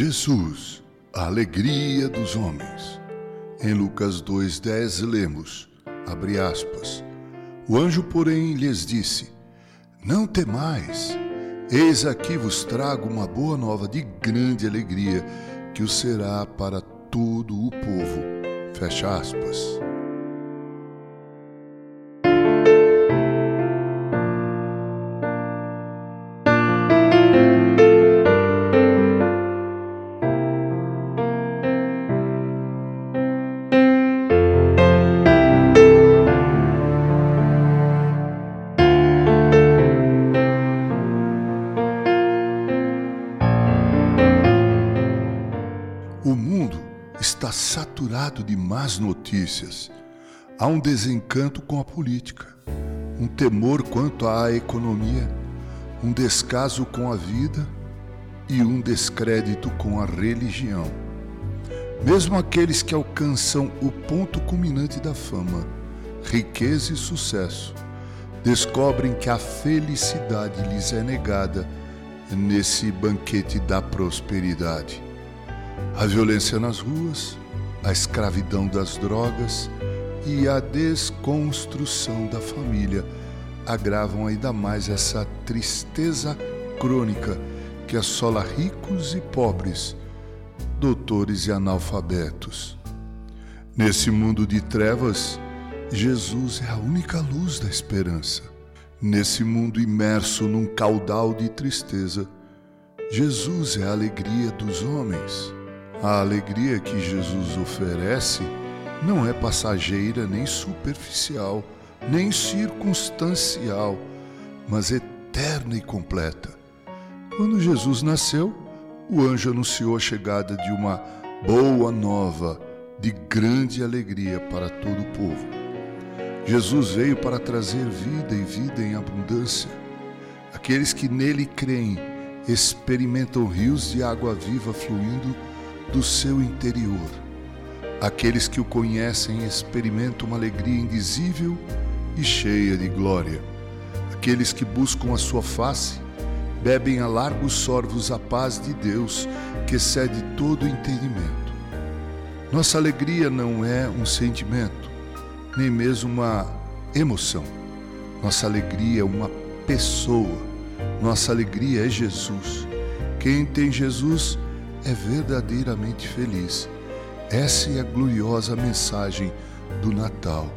Jesus, a alegria dos homens. Em Lucas 2:10 lemos, abre aspas, o anjo, porém, lhes disse: Não temais, eis aqui vos trago uma boa nova de grande alegria, que o será para todo o povo. Fecha aspas. O mundo está saturado de más notícias. Há um desencanto com a política, um temor quanto à economia, um descaso com a vida e um descrédito com a religião. Mesmo aqueles que alcançam o ponto culminante da fama, riqueza e sucesso, descobrem que a felicidade lhes é negada nesse banquete da prosperidade. A violência nas ruas, a escravidão das drogas e a desconstrução da família agravam ainda mais essa tristeza crônica que assola ricos e pobres, doutores e analfabetos. Nesse mundo de trevas, Jesus é a única luz da esperança. Nesse mundo imerso num caudal de tristeza, Jesus é a alegria dos homens. A alegria que Jesus oferece não é passageira, nem superficial, nem circunstancial, mas eterna e completa. Quando Jesus nasceu, o anjo anunciou a chegada de uma boa nova de grande alegria para todo o povo. Jesus veio para trazer vida e vida em abundância. Aqueles que nele creem experimentam rios de água viva fluindo do seu interior. Aqueles que o conhecem experimentam uma alegria indizível e cheia de glória. Aqueles que buscam a sua face bebem a largos sorvos a paz de Deus que excede todo entendimento. Nossa alegria não é um sentimento, nem mesmo uma emoção. Nossa alegria é uma pessoa. Nossa alegria é Jesus. Quem tem Jesus é verdadeiramente feliz. Essa é a gloriosa mensagem do Natal.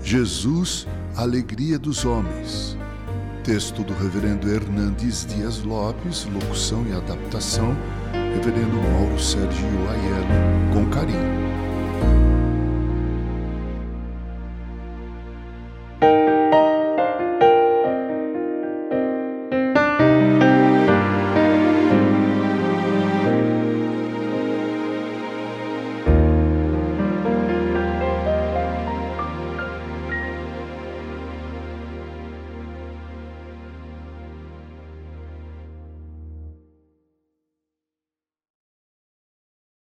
Jesus, alegria dos homens. Texto do Reverendo Hernandes Dias Lopes, locução e adaptação, Reverendo Mauro Sérgio Aiello, com carinho.